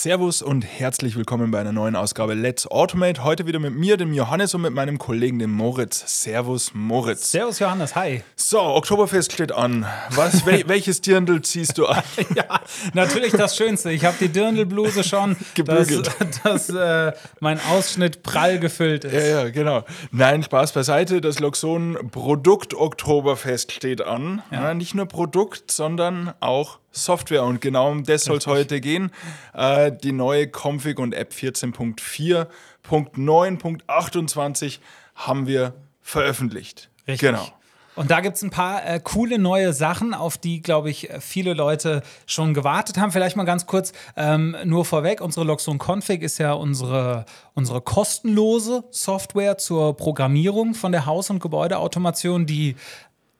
Servus und herzlich willkommen bei einer neuen Ausgabe Let's Automate. Heute wieder mit mir, dem Johannes und mit meinem Kollegen, dem Moritz. Servus, Moritz. Servus, Johannes. Hi. So, Oktoberfest steht an. Was, wel, welches Dirndl ziehst du an? ja, natürlich das Schönste. Ich habe die Dirndlbluse schon, Gebügelt. dass, dass äh, mein Ausschnitt prall gefüllt ist. Ja, ja, genau. Nein, Spaß beiseite. Das Loxon Produkt Oktoberfest steht an. Ja. nicht nur Produkt, sondern auch Software. Und genau um das soll es heute gehen. Äh, die neue Config und App 14.4.9.28 haben wir veröffentlicht. Richtig. Genau. Und da gibt es ein paar äh, coole neue Sachen, auf die, glaube ich, viele Leute schon gewartet haben. Vielleicht mal ganz kurz ähm, nur vorweg: Unsere Loxon Config ist ja unsere, unsere kostenlose Software zur Programmierung von der Haus- und Gebäudeautomation, die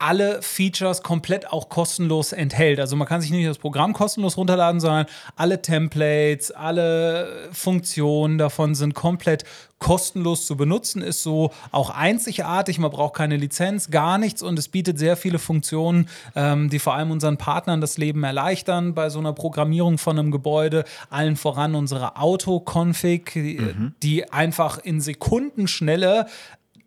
alle Features komplett auch kostenlos enthält. Also man kann sich nicht das Programm kostenlos runterladen, sondern alle Templates, alle Funktionen davon sind komplett kostenlos zu benutzen, ist so auch einzigartig. Man braucht keine Lizenz, gar nichts und es bietet sehr viele Funktionen, ähm, die vor allem unseren Partnern das Leben erleichtern bei so einer Programmierung von einem Gebäude. Allen voran unsere Auto-Config, mhm. die einfach in Sekundenschnelle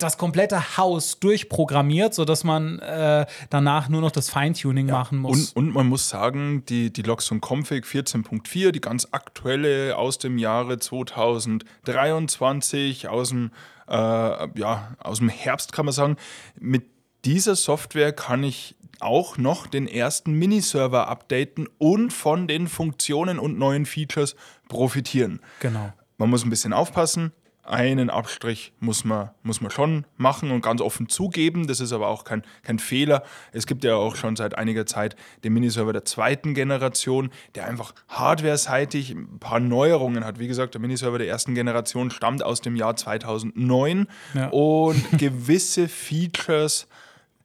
das komplette Haus durchprogrammiert, sodass man äh, danach nur noch das Feintuning ja, machen muss. Und, und, man muss sagen, die, die Loxon Config 14.4, die ganz aktuelle aus dem Jahre 2023, aus dem, äh, ja, aus dem Herbst kann man sagen, mit dieser Software kann ich auch noch den ersten Miniserver updaten und von den Funktionen und neuen Features profitieren. Genau. Man muss ein bisschen aufpassen einen Abstrich muss man, muss man schon machen und ganz offen zugeben. Das ist aber auch kein, kein Fehler. Es gibt ja auch schon seit einiger Zeit den Miniserver der zweiten Generation, der einfach hardware-seitig ein paar Neuerungen hat. Wie gesagt, der Miniserver der ersten Generation stammt aus dem Jahr 2009 ja. und gewisse Features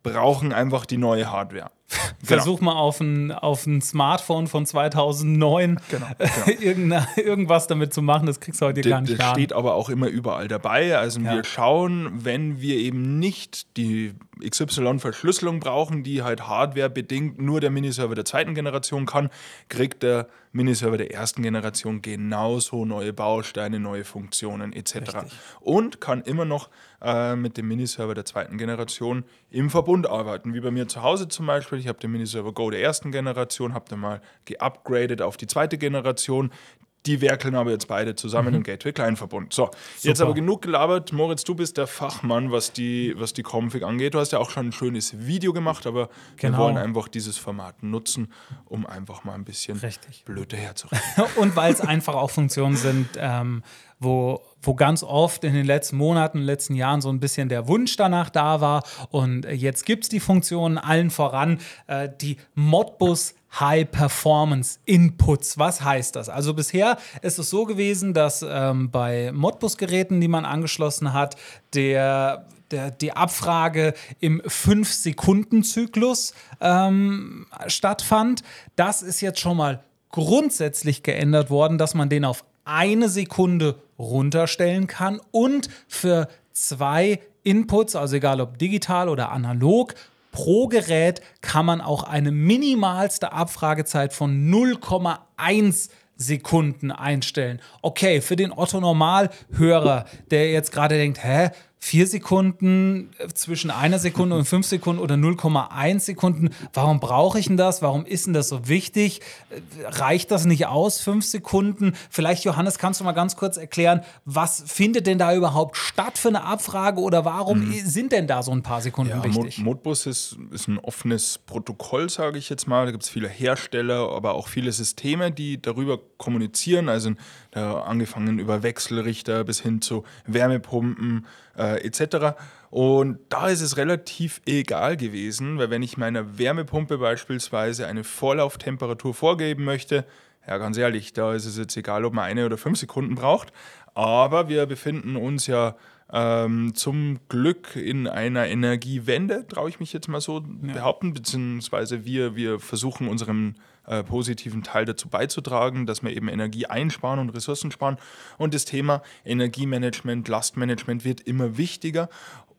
brauchen einfach die neue Hardware. Genau. Versuch mal auf ein, auf ein Smartphone von 2009 genau, genau. irgendwas damit zu machen, das kriegst du heute D gar nicht Das steht aber auch immer überall dabei. Also ja. wir schauen, wenn wir eben nicht die XY-Verschlüsselung brauchen, die halt hardwarebedingt nur der Miniserver der zweiten Generation kann, kriegt der Miniserver der ersten Generation genauso neue Bausteine, neue Funktionen etc. Richtig. Und kann immer noch äh, mit dem Miniserver der zweiten Generation im Verbund arbeiten. Wie bei mir zu Hause zum Beispiel. Ich habe den Miniserver Go der ersten Generation, habe den mal geupgradet auf die zweite Generation. Die werkeln aber jetzt beide zusammen mhm. im Gateway Kleinverbund. So, Super. jetzt aber genug gelabert. Moritz, du bist der Fachmann, was die, was die Config angeht. Du hast ja auch schon ein schönes Video gemacht, aber genau. wir wollen einfach dieses Format nutzen, um einfach mal ein bisschen Richtig. blöd daherzureden. Und weil es einfach auch Funktionen sind, ähm, wo, wo ganz oft in den letzten Monaten, letzten Jahren so ein bisschen der Wunsch danach da war. Und jetzt gibt es die Funktionen allen voran, äh, die Modbus High Performance Inputs. Was heißt das? Also bisher ist es so gewesen, dass ähm, bei Modbus-Geräten, die man angeschlossen hat, der, die Abfrage im 5-Sekunden-Zyklus ähm, stattfand. Das ist jetzt schon mal grundsätzlich geändert worden, dass man den auf eine Sekunde runterstellen kann und für zwei Inputs, also egal ob digital oder analog, pro Gerät kann man auch eine minimalste Abfragezeit von 0,1 Sekunden einstellen. Okay, für den Otto Normalhörer, der jetzt gerade denkt, hä, vier Sekunden äh, zwischen einer Sekunde und fünf Sekunden oder 0,1 Sekunden. Warum brauche ich denn das? Warum ist denn das so wichtig? Äh, reicht das nicht aus, fünf Sekunden? Vielleicht, Johannes, kannst du mal ganz kurz erklären, was findet denn da überhaupt statt für eine Abfrage oder warum mhm. sind denn da so ein paar Sekunden ja, wichtig? Modbus ist, ist ein offenes Protokoll, sage ich jetzt mal. Da gibt es viele Hersteller, aber auch viele Systeme, die darüber kommunizieren. Also angefangen über Wechselrichter bis hin zu Wärmepumpen äh, etc. Und da ist es relativ egal gewesen, weil wenn ich meiner Wärmepumpe beispielsweise eine Vorlauftemperatur vorgeben möchte, ja ganz ehrlich, da ist es jetzt egal, ob man eine oder fünf Sekunden braucht. Aber wir befinden uns ja ähm, zum Glück in einer Energiewende, traue ich mich jetzt mal so ja. behaupten, beziehungsweise wir, wir versuchen unseren äh, positiven Teil dazu beizutragen, dass wir eben Energie einsparen und Ressourcen sparen. Und das Thema Energiemanagement, Lastmanagement wird immer wichtiger.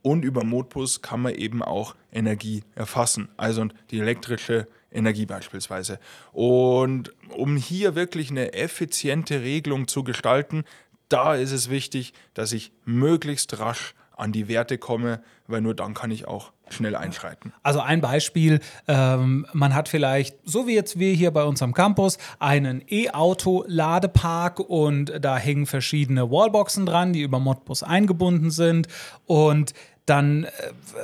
Und über Modbus kann man eben auch Energie erfassen, also die elektrische Energie beispielsweise. Und um hier wirklich eine effiziente Regelung zu gestalten, da ist es wichtig, dass ich möglichst rasch an die Werte komme, weil nur dann kann ich auch schnell einschreiten. Also ein Beispiel, ähm, man hat vielleicht, so wie jetzt wir hier bei uns am Campus, einen E-Auto-Ladepark und da hängen verschiedene Wallboxen dran, die über Modbus eingebunden sind und dann äh,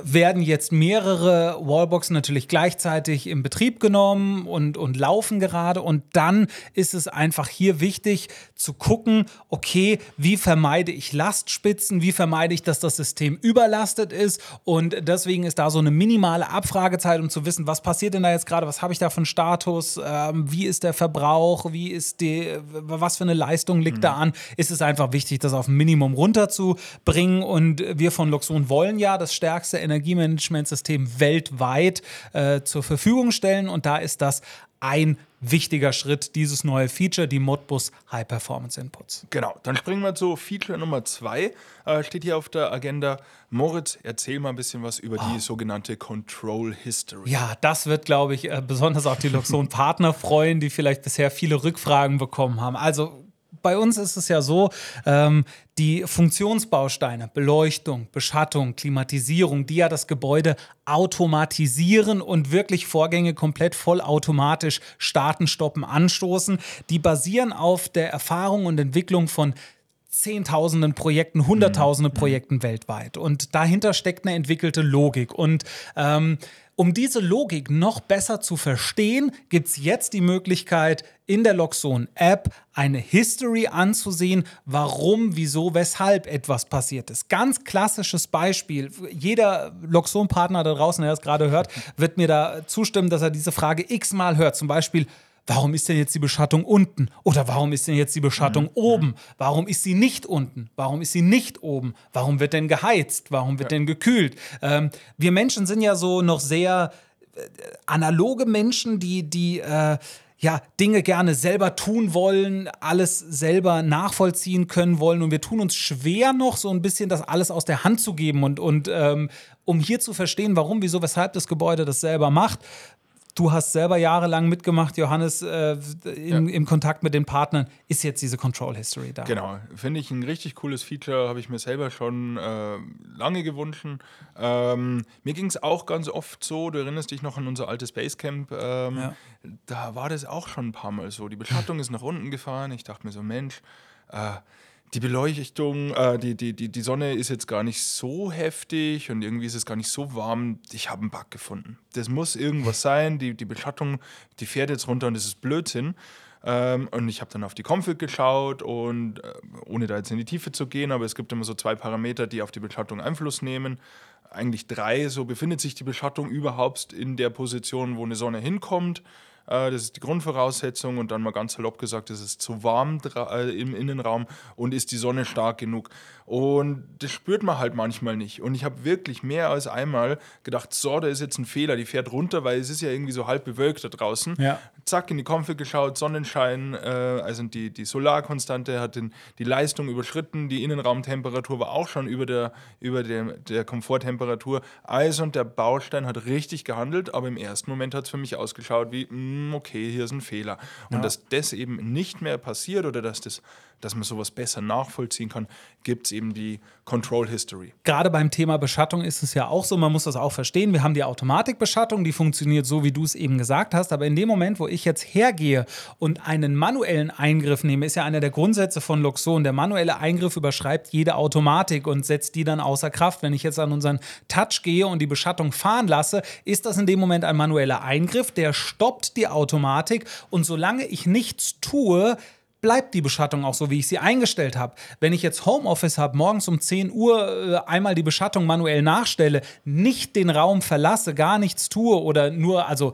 werden jetzt mehrere Wallboxen natürlich gleichzeitig in Betrieb genommen und, und laufen gerade. Und dann ist es einfach hier wichtig zu gucken, okay, wie vermeide ich Lastspitzen, wie vermeide ich, dass das System überlastet ist. Und deswegen ist da so eine minimale Abfragezeit, um zu wissen, was passiert denn da jetzt gerade, was habe ich da für einen Status, ähm, wie ist der Verbrauch, wie ist die, was für eine Leistung liegt mhm. da an. Ist es einfach wichtig, das auf ein Minimum runterzubringen. Und wir von Luxon wollen wollen ja das stärkste Energiemanagementsystem weltweit äh, zur Verfügung stellen und da ist das ein wichtiger Schritt, dieses neue Feature, die Modbus High Performance Inputs. Genau, dann springen wir zu Feature Nummer zwei. Äh, steht hier auf der Agenda. Moritz, erzähl mal ein bisschen was über oh. die sogenannte Control History. Ja, das wird, glaube ich, äh, besonders auch die Luxon-Partner freuen, die vielleicht bisher viele Rückfragen bekommen haben. Also bei uns ist es ja so, ähm, die Funktionsbausteine, Beleuchtung, Beschattung, Klimatisierung, die ja das Gebäude automatisieren und wirklich Vorgänge komplett vollautomatisch starten, stoppen, anstoßen, die basieren auf der Erfahrung und Entwicklung von Zehntausenden Projekten, Hunderttausende mhm. Projekten weltweit. Und dahinter steckt eine entwickelte Logik. Und ähm, um diese Logik noch besser zu verstehen, gibt es jetzt die Möglichkeit, in der Loxon-App eine History anzusehen, warum, wieso, weshalb etwas passiert ist. Ganz klassisches Beispiel. Jeder Loxon-Partner da draußen, der das gerade hört, wird mir da zustimmen, dass er diese Frage x-mal hört. Zum Beispiel, warum ist denn jetzt die Beschattung unten? Oder warum ist denn jetzt die Beschattung mhm. oben? Warum ist sie nicht unten? Warum ist sie nicht oben? Warum wird denn geheizt? Warum wird ja. denn gekühlt? Ähm, wir Menschen sind ja so noch sehr äh, analoge Menschen, die, die äh, ja, Dinge gerne selber tun wollen, alles selber nachvollziehen können wollen. Und wir tun uns schwer noch so ein bisschen das alles aus der Hand zu geben. Und, und ähm, um hier zu verstehen, warum, wieso, weshalb das Gebäude das selber macht, Du hast selber jahrelang mitgemacht, Johannes, äh, in, ja. im Kontakt mit den Partnern. Ist jetzt diese Control History da? Genau, finde ich ein richtig cooles Feature, habe ich mir selber schon äh, lange gewünscht. Ähm, mir ging es auch ganz oft so, du erinnerst dich noch an unser altes Basecamp, ähm, ja. da war das auch schon ein paar Mal so. Die Beschattung ist nach unten gefahren, ich dachte mir so, Mensch, äh, die Beleuchtung, äh, die, die, die, die Sonne ist jetzt gar nicht so heftig und irgendwie ist es gar nicht so warm. Ich habe einen Bug gefunden. Das muss irgendwas sein. Die, die Beschattung, die fährt jetzt runter und das ist Blödsinn. Ähm, und ich habe dann auf die Config geschaut und äh, ohne da jetzt in die Tiefe zu gehen, aber es gibt immer so zwei Parameter, die auf die Beschattung Einfluss nehmen. Eigentlich drei, so befindet sich die Beschattung überhaupt in der Position, wo eine Sonne hinkommt. Äh, das ist die Grundvoraussetzung und dann mal ganz salopp gesagt, es ist zu warm äh, im Innenraum und ist die Sonne stark genug. Und das spürt man halt manchmal nicht. Und ich habe wirklich mehr als einmal gedacht, so, da ist jetzt ein Fehler, die fährt runter, weil es ist ja irgendwie so halb bewölkt da draußen. Ja. Zack, in die Config geschaut, Sonnenschein, äh, also die, die Solarkonstante hat den, die Leistung überschritten, die Innenraumtemperatur war auch schon über der, über der, der Komforttemperatur. Also und der Baustein hat richtig gehandelt, aber im ersten Moment hat es für mich ausgeschaut wie, mh, hm, okay, hier ist ein Fehler. Und ja. dass das eben nicht mehr passiert oder dass das dass man sowas besser nachvollziehen kann, gibt es eben die Control History. Gerade beim Thema Beschattung ist es ja auch so, man muss das auch verstehen. Wir haben die Automatikbeschattung, die funktioniert so, wie du es eben gesagt hast. Aber in dem Moment, wo ich jetzt hergehe und einen manuellen Eingriff nehme, ist ja einer der Grundsätze von Luxon. Der manuelle Eingriff überschreibt jede Automatik und setzt die dann außer Kraft. Wenn ich jetzt an unseren Touch gehe und die Beschattung fahren lasse, ist das in dem Moment ein manueller Eingriff, der stoppt die Automatik. Und solange ich nichts tue, bleibt die Beschattung auch so, wie ich sie eingestellt habe. Wenn ich jetzt Homeoffice habe, morgens um 10 Uhr äh, einmal die Beschattung manuell nachstelle, nicht den Raum verlasse, gar nichts tue oder nur, also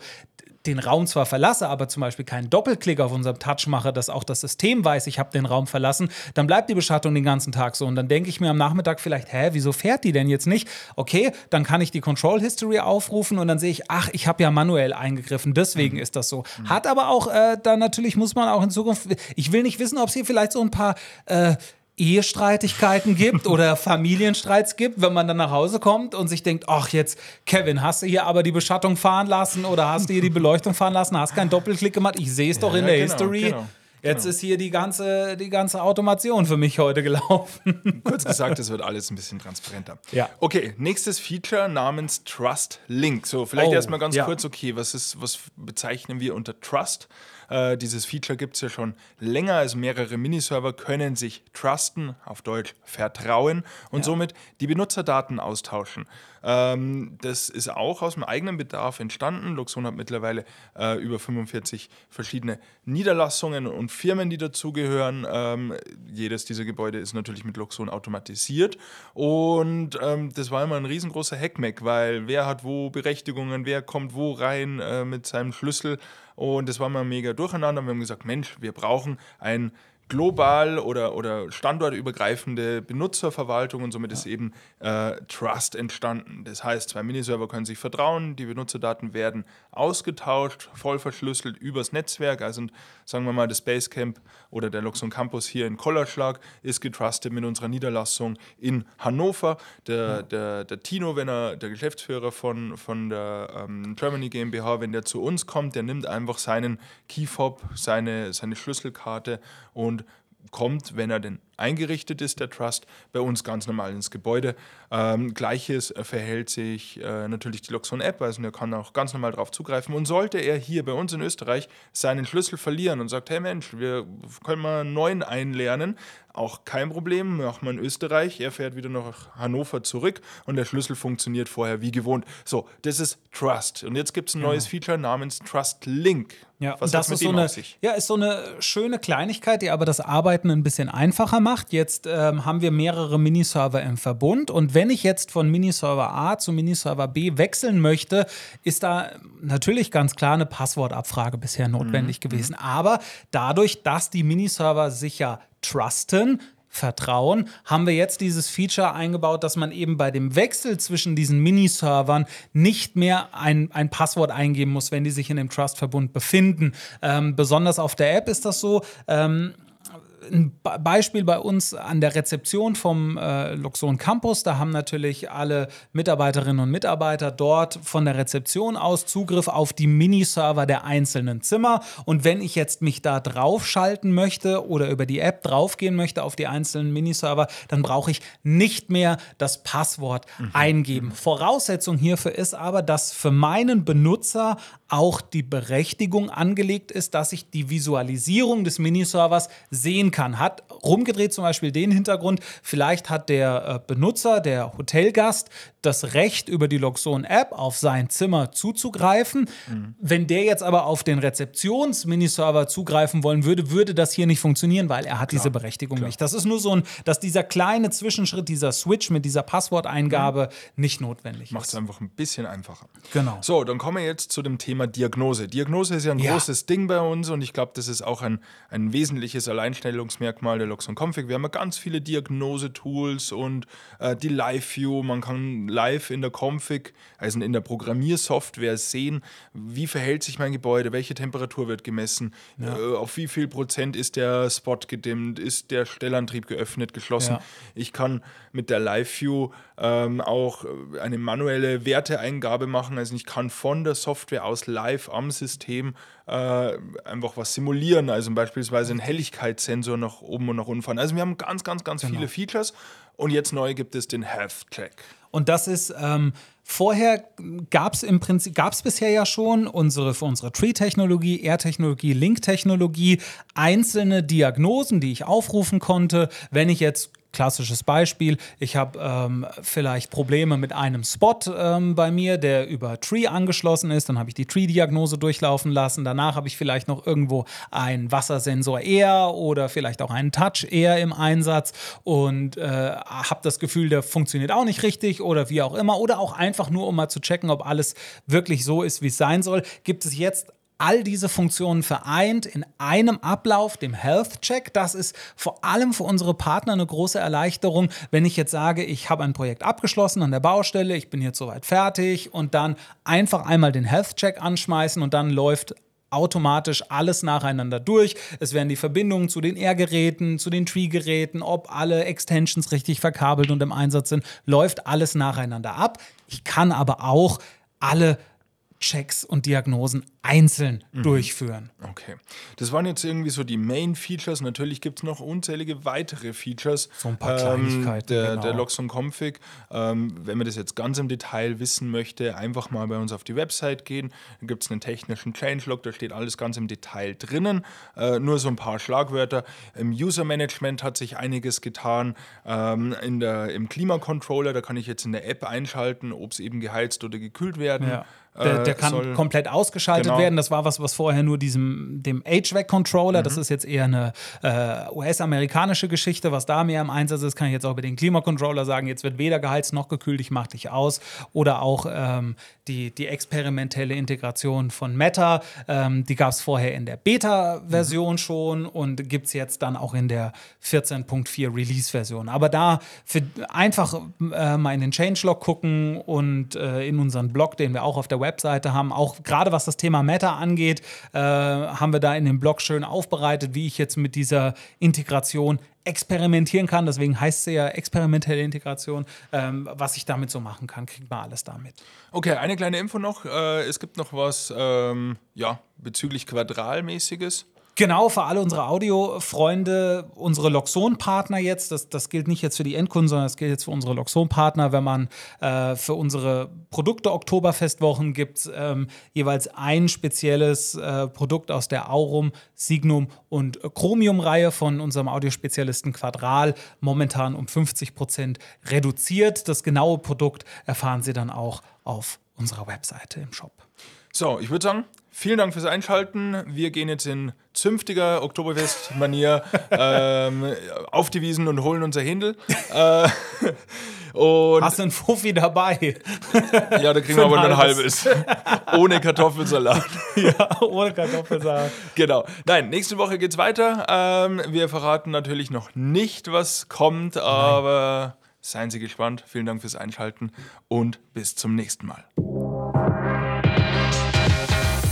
den Raum zwar verlasse, aber zum Beispiel keinen Doppelklick auf unserem Touch mache, dass auch das System weiß, ich habe den Raum verlassen, dann bleibt die Beschattung den ganzen Tag so. Und dann denke ich mir am Nachmittag vielleicht, hä, wieso fährt die denn jetzt nicht? Okay, dann kann ich die Control History aufrufen und dann sehe ich, ach, ich habe ja manuell eingegriffen, deswegen mhm. ist das so. Hat aber auch, äh, dann natürlich muss man auch in Zukunft, ich will nicht wissen, ob es hier vielleicht so ein paar äh, Ehestreitigkeiten gibt oder Familienstreits gibt, wenn man dann nach Hause kommt und sich denkt, ach jetzt, Kevin, hast du hier aber die Beschattung fahren lassen oder hast du hier die Beleuchtung fahren lassen, hast keinen Doppelklick gemacht, ich sehe es doch in der genau, History. Genau. Jetzt ist hier die ganze, die ganze Automation für mich heute gelaufen. Kurz gesagt, es wird alles ein bisschen transparenter. Ja. Okay, nächstes Feature namens Trust Link. So, vielleicht Oh, erstmal ganz ja. kurz, okay, was ist, was bezeichnen wir unter Trust? Äh, dieses Feature gibt es ja schon länger, also mehrere Miniserver können sich trusten, auf Deutsch vertrauen und somit die Benutzerdaten austauschen. Ähm, das ist auch aus dem eigenen Bedarf entstanden. Luxon hat mittlerweile äh, über 45 verschiedene Niederlassungen und Firmen, die dazugehören. Ähm, jedes dieser Gebäude ist natürlich mit Luxon automatisiert. Und ähm, das war immer ein riesengroßer Hackmack, weil wer hat wo Berechtigungen, wer kommt wo rein äh, mit seinem Schlüssel. Und das war immer mega durcheinander. Wir haben gesagt, Mensch, wir brauchen ein global oder, oder standortübergreifende Benutzerverwaltung und somit ist eben äh, Trust entstanden. Das heißt, zwei Miniserver können sich vertrauen, die Benutzerdaten werden ausgetauscht, voll verschlüsselt übers Netzwerk. Also sagen wir mal, das Basecamp oder der Luxon Campus hier in Kollerschlag ist getrustet mit unserer Niederlassung in Hannover. Der, der, der Tino, wenn er der Geschäftsführer von, von der ähm, Germany GmbH, wenn der zu uns kommt, der nimmt einfach seinen Keyfob, seine, seine Schlüsselkarte und kommt, wenn er denn eingerichtet ist, der Trust, bei uns ganz normal ins Gebäude. Ähm, Gleiches äh, verhält sich äh, natürlich die Luxon-App, also er kann auch ganz normal darauf zugreifen. Und sollte er hier bei uns in Österreich seinen Schlüssel verlieren und sagt, hey Mensch, wir können mal einen neuen einlernen, auch kein Problem, machen wir in Österreich, er fährt wieder nach Hannover zurück und der Schlüssel funktioniert vorher wie gewohnt. So, das ist Trust. Und jetzt gibt es ein neues Feature namens Trust Link. Ja, Was und das ist so eine, ja, ist so eine schöne Kleinigkeit, die aber das Arbeiten ein bisschen einfacher macht. Jetzt ähm, haben wir mehrere Miniserver im Verbund und wenn ich jetzt von Miniserver A zu Miniserver B wechseln möchte, ist da natürlich ganz klar eine Passwortabfrage bisher notwendig Mhm. gewesen. Aber dadurch, dass die Miniserver sich ja trusten, Vertrauen, haben wir jetzt dieses Feature eingebaut, dass man eben bei dem Wechsel zwischen diesen Miniservern nicht mehr ein, ein Passwort eingeben muss, wenn die sich in dem Trust-Verbund befinden. Ähm, besonders auf der App ist das so. Ähm, ein Be- Beispiel bei uns an der Rezeption vom äh, Luxon Campus. Da haben natürlich alle Mitarbeiterinnen und Mitarbeiter dort von der Rezeption aus Zugriff auf die Miniserver der einzelnen Zimmer. Und wenn ich jetzt mich da draufschalten möchte oder über die App draufgehen möchte auf die einzelnen Miniserver, dann brauche ich nicht mehr das Passwort eingeben. Voraussetzung hierfür ist aber, dass für meinen Benutzer auch die Berechtigung angelegt ist, dass ich die Visualisierung des Miniservers sehen kann. Hat rumgedreht zum Beispiel den Hintergrund, vielleicht hat der äh, Benutzer, der Hotelgast, das Recht, über die Loxon-App auf sein Zimmer zuzugreifen. Wenn der jetzt aber auf den Rezeptions-Miniserver zugreifen wollen würde, würde das hier nicht funktionieren, weil er hat diese Berechtigung nicht. Das ist nur so ein, dass dieser kleine Zwischenschritt, dieser Switch mit dieser Passworteingabe nicht notwendig Macht es ist. einfach ein bisschen einfacher. Genau. So, dann kommen wir jetzt zu dem Thema Diagnose. Diagnose ist ja ein Ja. großes Ding bei uns und ich glaube, das ist auch ein, ein wesentliches Alleinstellungsmerkmal der Luxon Config. Wir haben ja ganz viele Diagnose-Tools und äh, die Live-View. Man kann live in der Config, also in der Programmiersoftware sehen, wie verhält sich mein Gebäude, welche Temperatur wird gemessen, äh, auf wie viel Prozent ist der Spot gedimmt, ist der Stellantrieb geöffnet, geschlossen. Ja. Ich kann mit der Live-View ähm, auch äh, eine manuelle Werteeingabe machen. Also ich kann von der Software aus live am System äh, einfach was simulieren. Also beispielsweise einen Helligkeitssensor nach oben und nach unten fahren. Also wir haben ganz, ganz, ganz Genau. viele Features. Und jetzt neu gibt es den Health Check. Und das ist ähm, vorher gab es im Prinzip gab es bisher ja schon unsere für unsere Tree-Technologie, Air-Technologie, Link-Technologie einzelne Diagnosen, die ich aufrufen konnte, wenn ich jetzt Klassisches Beispiel, ich habe ähm, vielleicht Probleme mit einem Spot ähm, bei mir, der über Tree angeschlossen ist. Dann habe ich die Tree-Diagnose durchlaufen lassen. Danach habe ich vielleicht noch irgendwo einen Wassersensor Air oder vielleicht auch einen Touch Air im Einsatz und äh, habe das Gefühl, der funktioniert auch nicht richtig oder wie auch immer. Oder auch einfach nur, um mal zu checken, ob alles wirklich so ist, wie es sein soll, gibt es jetzt all diese Funktionen vereint in einem Ablauf, dem Health Check. Das ist vor allem für unsere Partner eine große Erleichterung, wenn ich jetzt sage, ich habe ein Projekt abgeschlossen an der Baustelle, ich bin jetzt soweit fertig und dann einfach einmal den Health Check anschmeißen und dann läuft automatisch alles nacheinander durch. Es werden die Verbindungen zu den R-Geräten, zu den Tree-Geräten, ob alle Extensions richtig verkabelt und im Einsatz sind, läuft alles nacheinander ab. Ich kann aber auch alle Checks und Diagnosen einzeln mhm. durchführen. Okay. Das waren jetzt irgendwie so die Main-Features. Natürlich gibt es noch unzählige weitere Features. So ein paar Kleinigkeiten. Ähm, der, genau. der Loxon Config. Ähm, wenn man das jetzt ganz im Detail wissen möchte, einfach mal bei uns auf die Website gehen. Da gibt es einen technischen Changelog, da steht alles ganz im Detail drinnen. Äh, nur so ein paar Schlagwörter. Im User-Management hat sich einiges getan. Ähm, in der, Im Klimacontroller, da kann ich jetzt in der App einschalten, ob es eben geheizt oder gekühlt werden. Ja. Der, der, äh, kann komplett ausgeschaltet genau. werden. Das war was, was vorher nur diesem dem HVAC-Controller, mhm. das ist jetzt eher eine äh, US-amerikanische Geschichte, was da mehr im Einsatz ist, kann ich jetzt auch über den Klimacontroller sagen, jetzt wird weder geheizt noch gekühlt, ich mach dich aus. Oder auch ähm, die, die experimentelle Integration von Meta, ähm, die gab es vorher in der Beta-Version mhm. schon und gibt es jetzt dann auch in der 14.4 Release-Version. Aber da für einfach äh, mal in den Changelog gucken und äh, in unseren Blog, den wir auch auf der Webseite haben. Auch gerade was das Thema Meta angeht, äh, haben wir da in dem Blog schön aufbereitet, wie ich jetzt mit dieser Integration experimentieren kann. Deswegen heißt sie ja experimentelle Integration. Ähm, was ich damit so machen kann, kriegt man alles damit. Okay, eine kleine Info noch. Äh, es gibt noch was ähm, ja, bezüglich Quadralmäßiges. Genau, für alle unsere Audio-Freunde, unsere Loxon-Partner jetzt, das, das gilt nicht jetzt für die Endkunden, sondern das gilt jetzt für unsere Loxon-Partner. Wenn man äh, für unsere Produkte Oktoberfestwochen gibt ähm, jeweils ein spezielles äh, Produkt aus der Aurum, Signum und Chromium-Reihe von unserem Audiospezialisten Quadral, momentan um 50 Prozent reduziert. Das genaue Produkt erfahren Sie dann auch auf unserer Webseite im Shop. So, ich würde sagen, vielen Dank fürs Einschalten. Wir gehen jetzt in zünftiger Oktoberfest-Manier ähm, auf die Wiesen und holen unser Händel. Äh, und Hast du einen Fuffi dabei? ja, da kriegen wir aber nur ein halbes. ohne Kartoffelsalat. ja, ohne Kartoffelsalat. Genau. Nein, nächste Woche geht's weiter. Ähm, wir verraten natürlich noch nicht, was kommt, aber Nein. seien Sie gespannt. Vielen Dank fürs Einschalten und bis zum nächsten Mal.